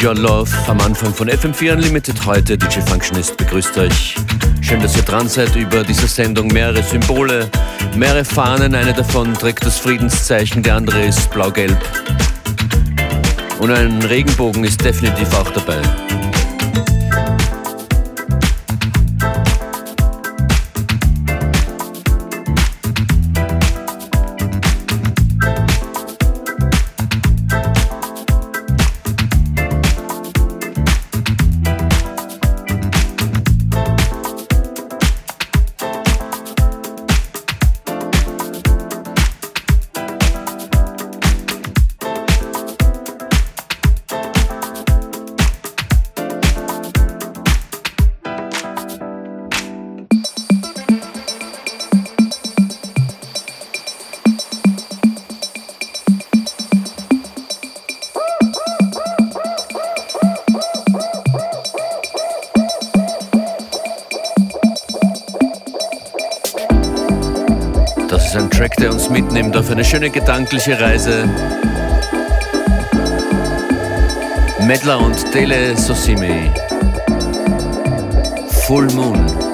Found Your Love am Anfang von FM4 Unlimited heute. DJ Functionist begrüßt euch. Schön, dass ihr dran seid über diese Sendung. Mehrere Symbole, mehrere Fahnen. Eine davon trägt das Friedenszeichen, die andere ist blau-gelb. Und ein Regenbogen ist definitiv auch dabei. Schöne gedankliche Reise. Medler und Tele Sosimi. Full Moon.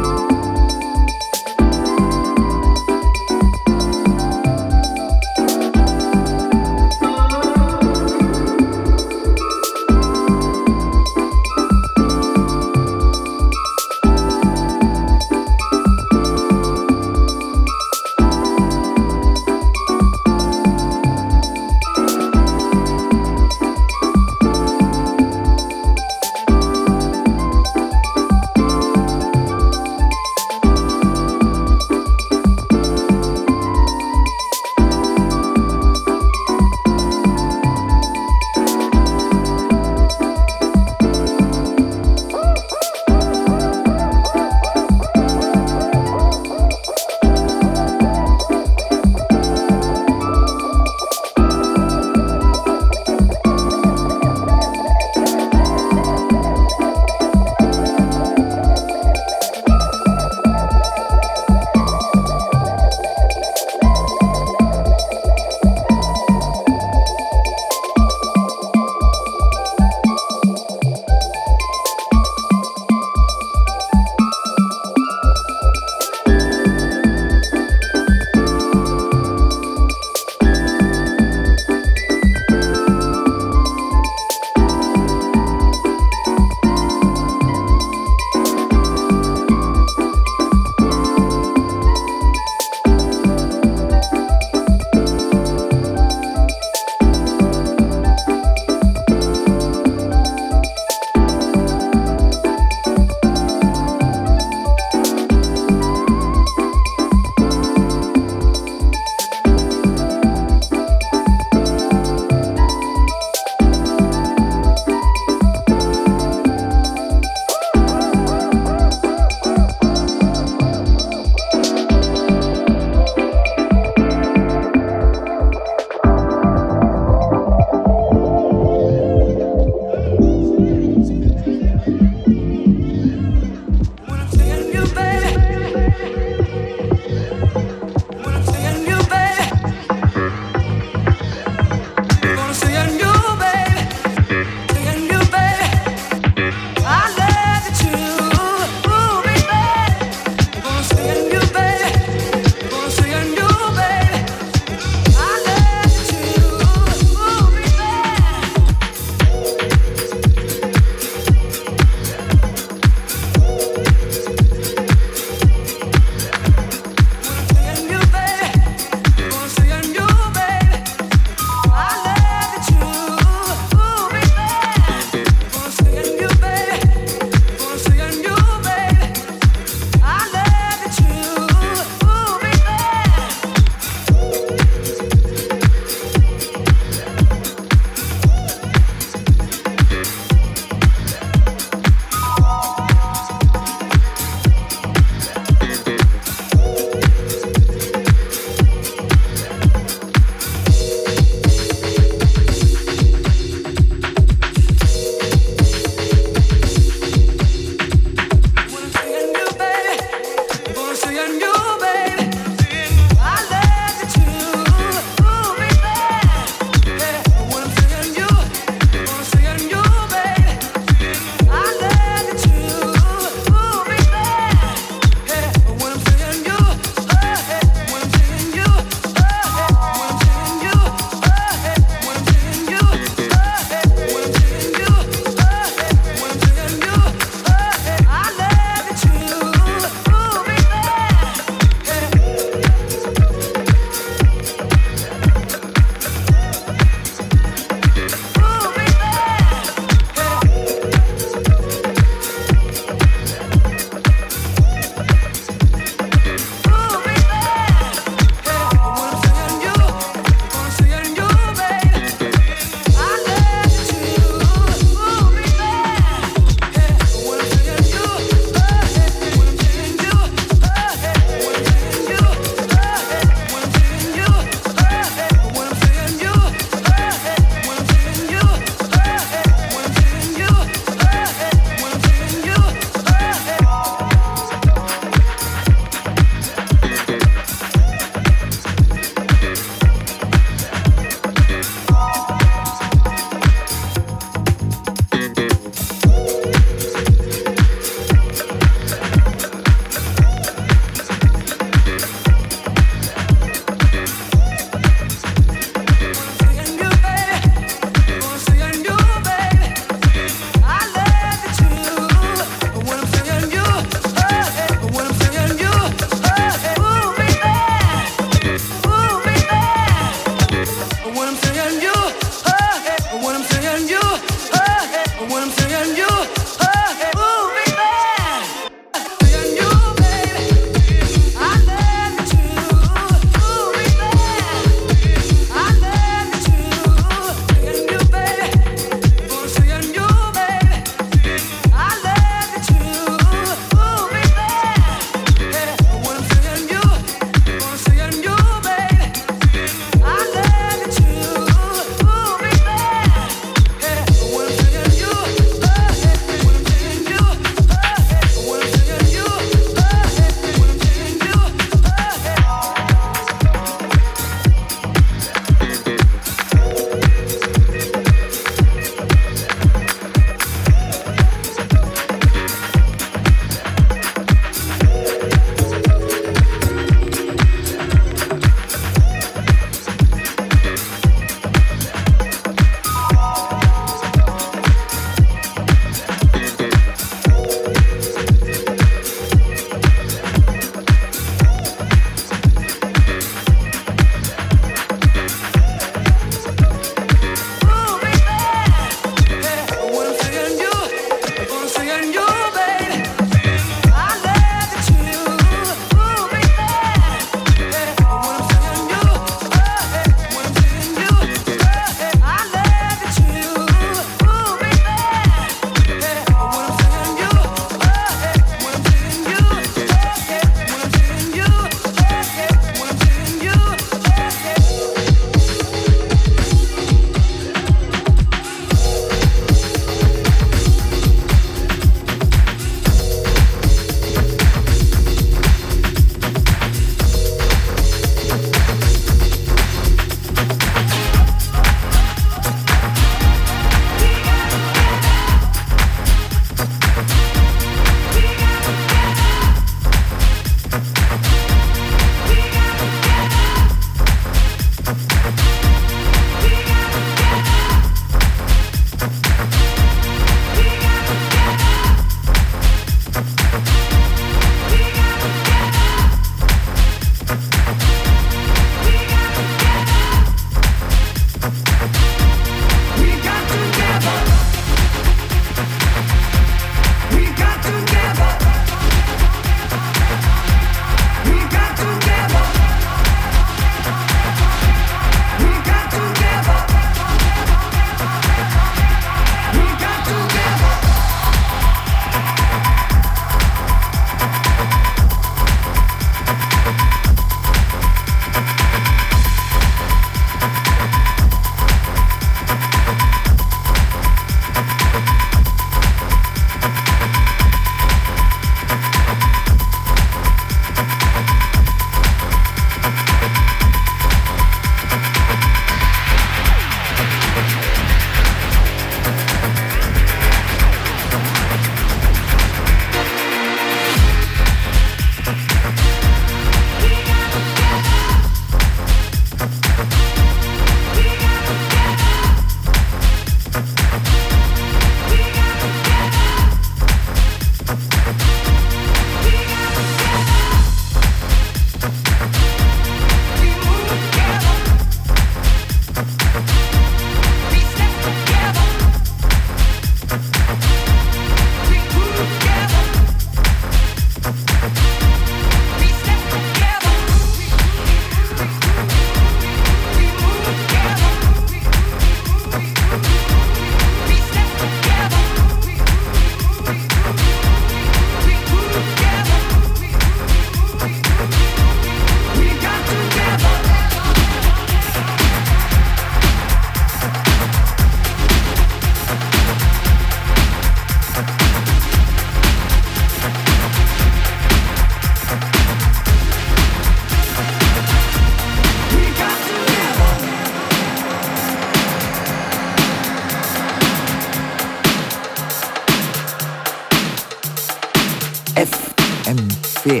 você.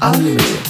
Aleluia.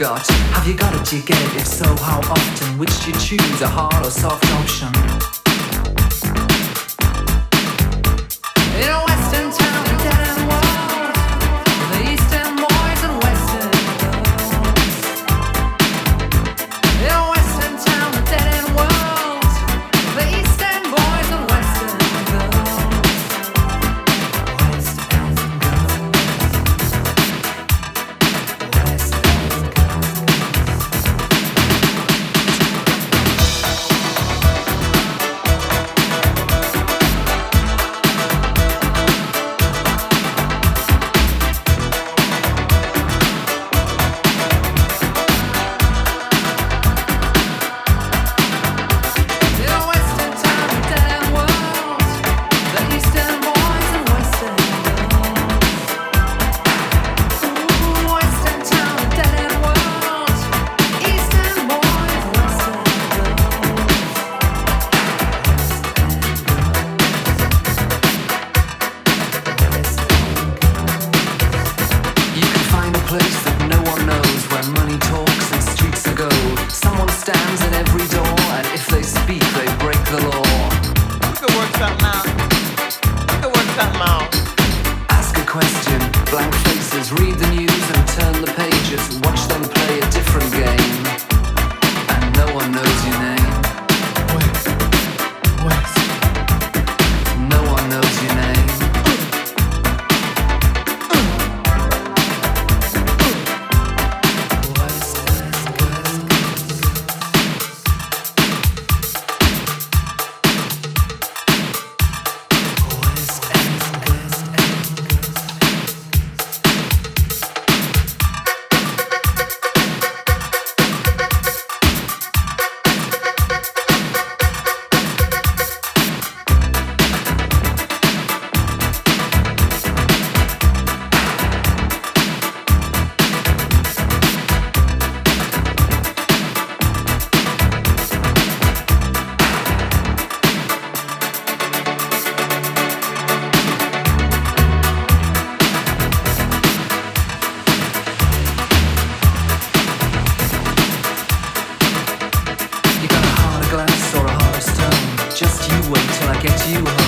got? Have you got it? You get it? If so, how often? Which do you choose, a hard or soft option? you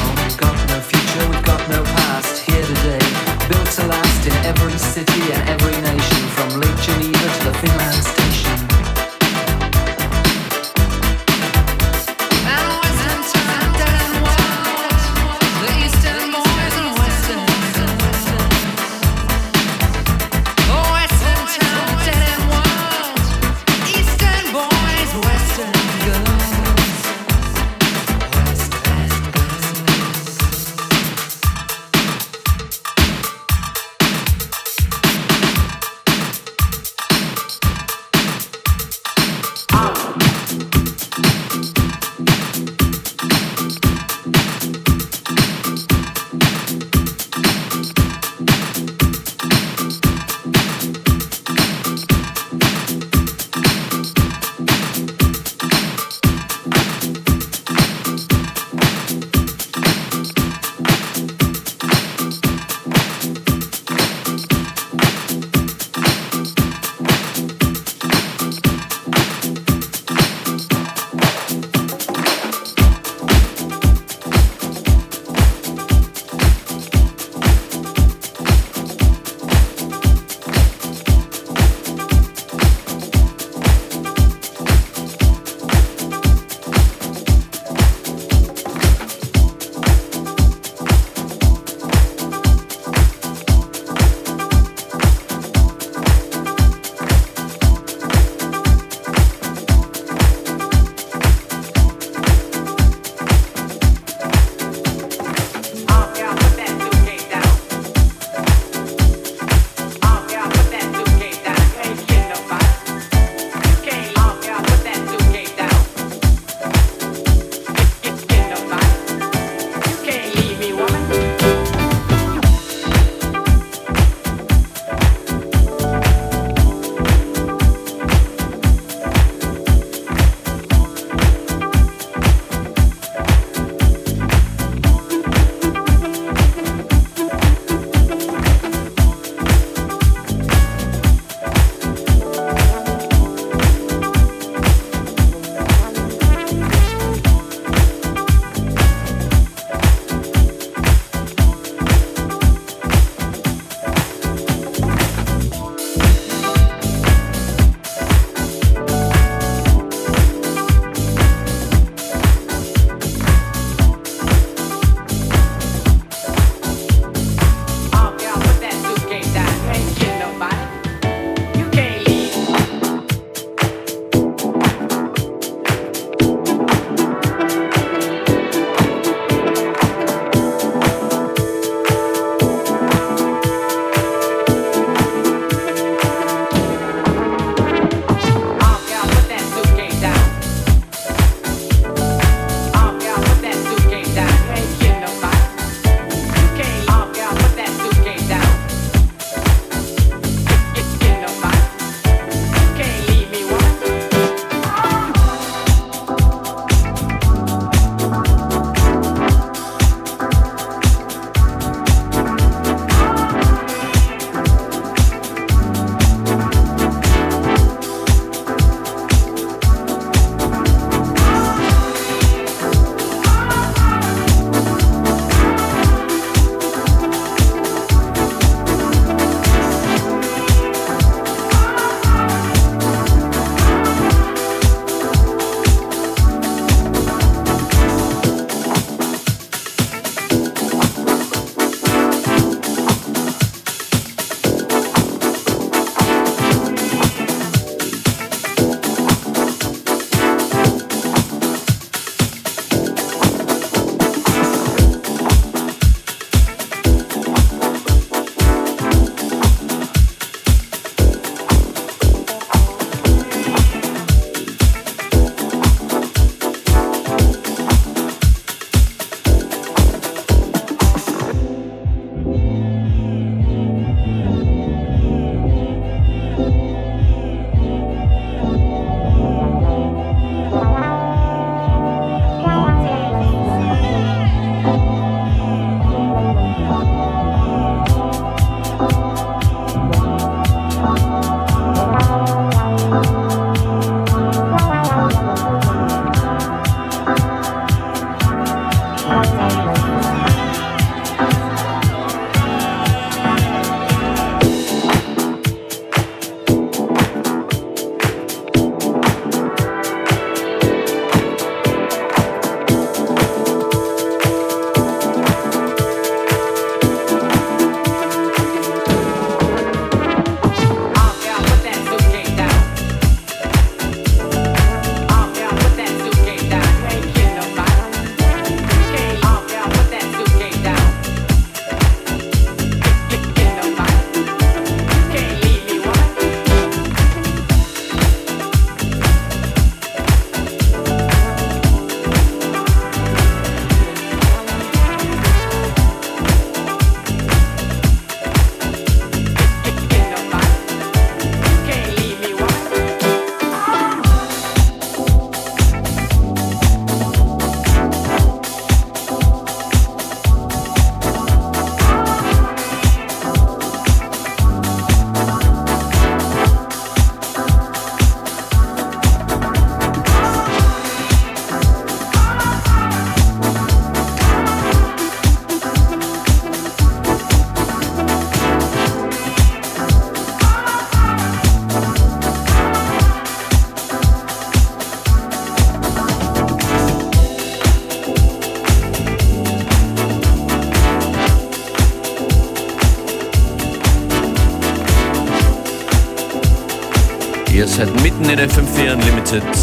FM4 Unlimited.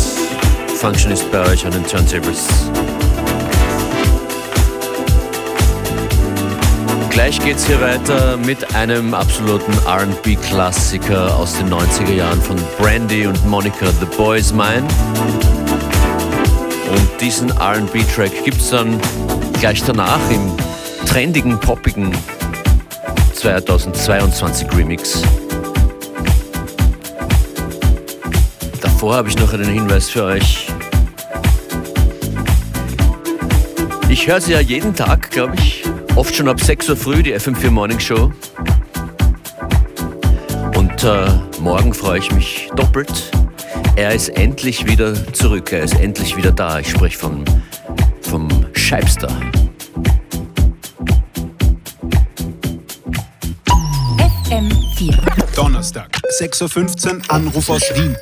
Function ist bei euch an den Turntables. Gleich geht's hier weiter mit einem absoluten RB-Klassiker aus den 90er Jahren von Brandy und Monica The Boys Mine. Und diesen RB-Track gibt's dann gleich danach im trendigen, poppigen 2022 Remix. Davor habe ich noch einen Hinweis für euch. Ich höre sie ja jeden Tag, glaube ich. Oft schon ab 6 Uhr früh, die FM4 Morning Show. Und äh, morgen freue ich mich doppelt. Er ist endlich wieder zurück, er ist endlich wieder da. Ich spreche vom, vom Scheibster. FM4. Donnerstag, 6.15 Uhr, Anruf aus Wien.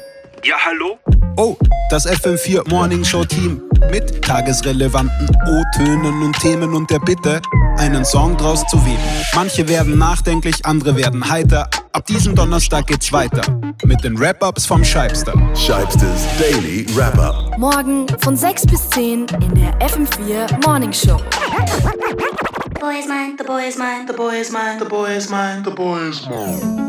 Ja, hallo? Oh, das FM4 Morning Show Team mit tagesrelevanten O-Tönen und Themen und der Bitte, einen Song draus zu wählen. Manche werden nachdenklich, andere werden heiter. Ab diesem Donnerstag geht's weiter mit den Wrap-Ups vom Scheibster. Scheibsters Daily Wrap-Up. Morgen von 6 bis 10 in der FM4 Morning Show. The boy is mine, the boy is mine, the boy is mine, the boy is mine, the boy is mine.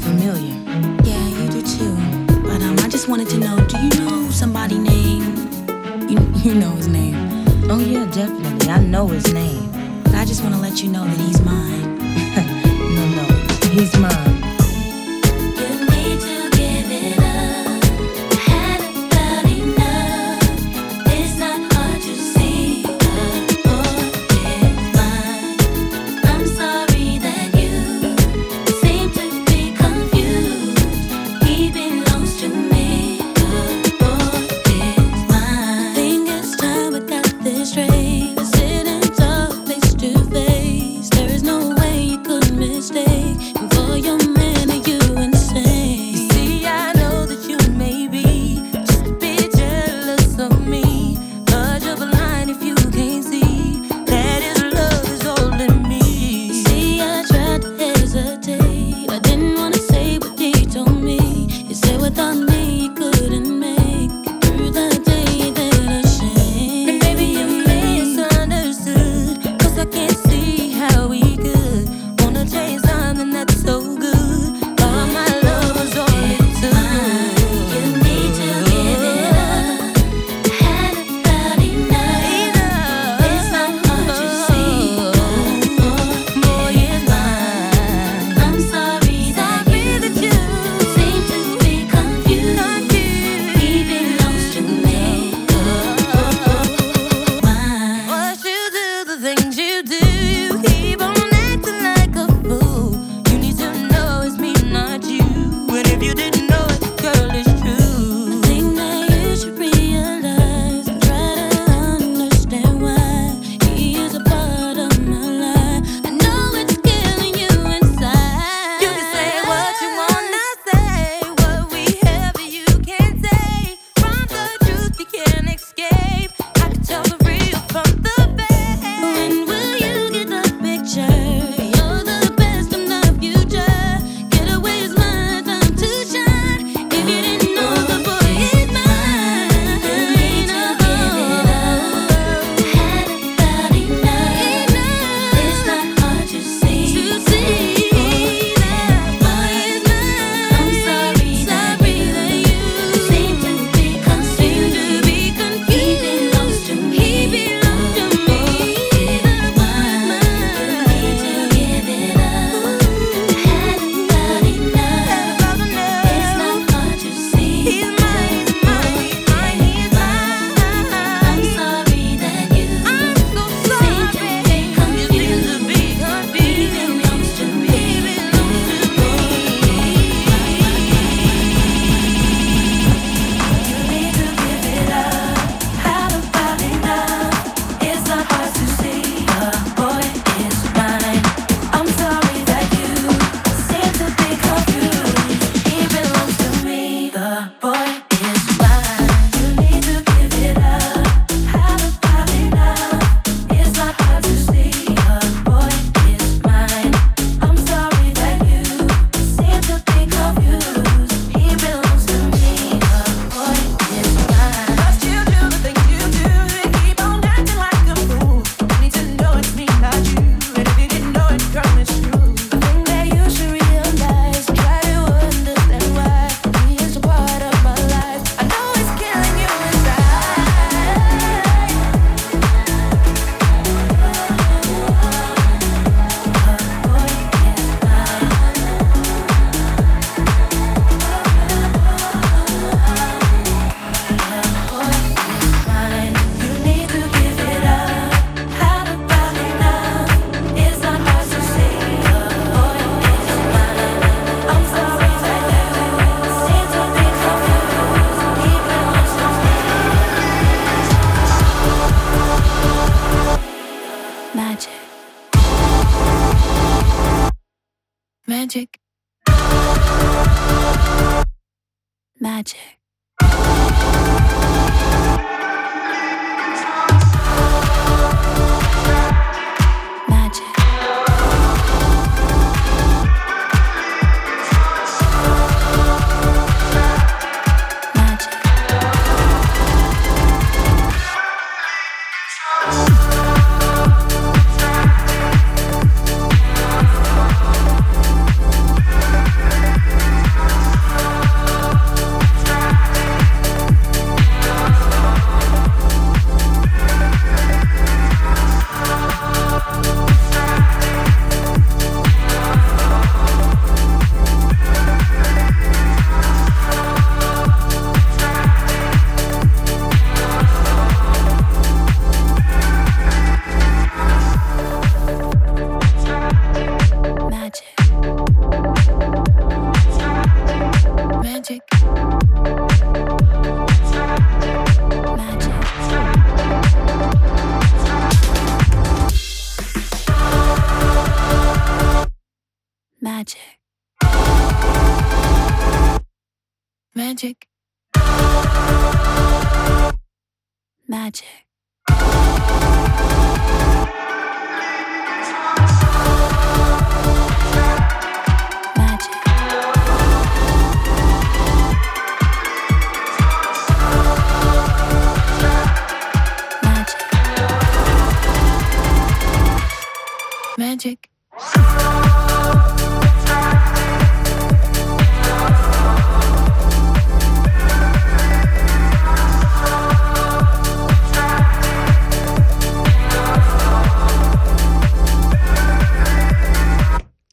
familiar. Yeah, you do too. But um, I just wanted to know, do you know somebody named? You, you know his name. Oh yeah, definitely. I know his name. But I just want to let you know that he's mine. no, no, he's mine.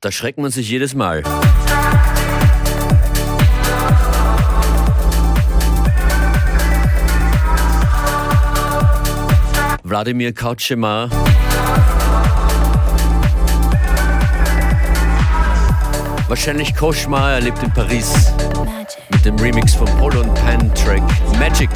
Da schreckt man sich jedes Mal. Wladimir Kautschemar. Wahrscheinlich Koschmar, er lebt in Paris. Mit dem Remix von Polo und Pan Track Magic.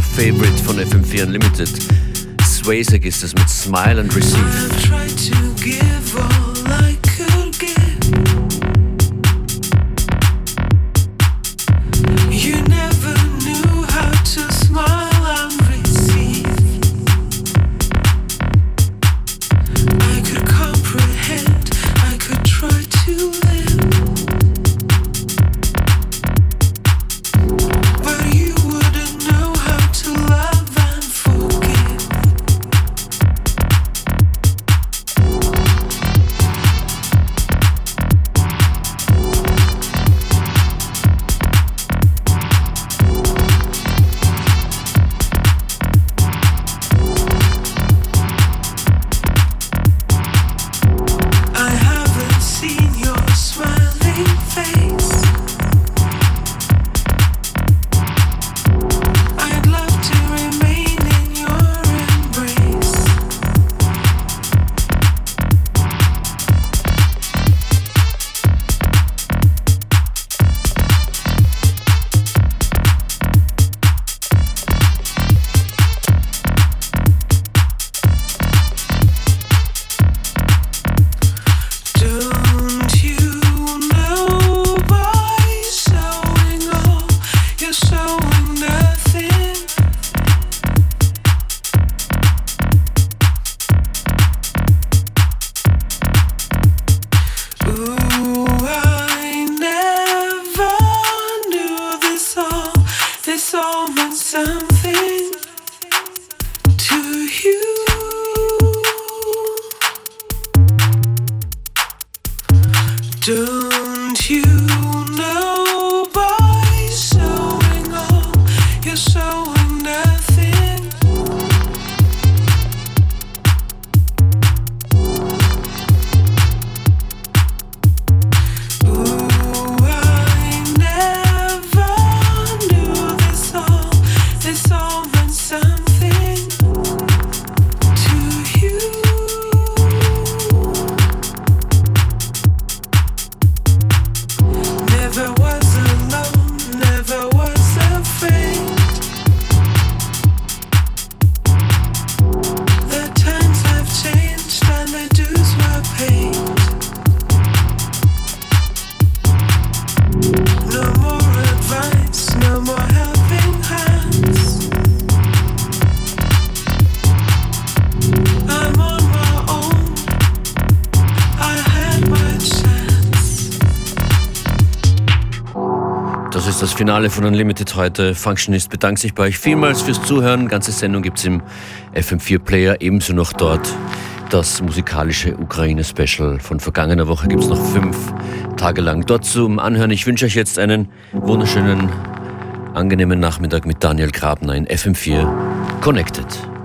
Favorite von FM4 Unlimited. Swayzek ist es mit Smile and Receive. Finale von Unlimited heute. Functionist bedankt sich bei euch vielmals fürs Zuhören. Ganze Sendung gibt es im FM4 Player, ebenso noch dort das musikalische Ukraine-Special von vergangener Woche gibt es noch fünf Tage lang dort zum Anhören. Ich wünsche euch jetzt einen wunderschönen, angenehmen Nachmittag mit Daniel Grabner in FM4 Connected.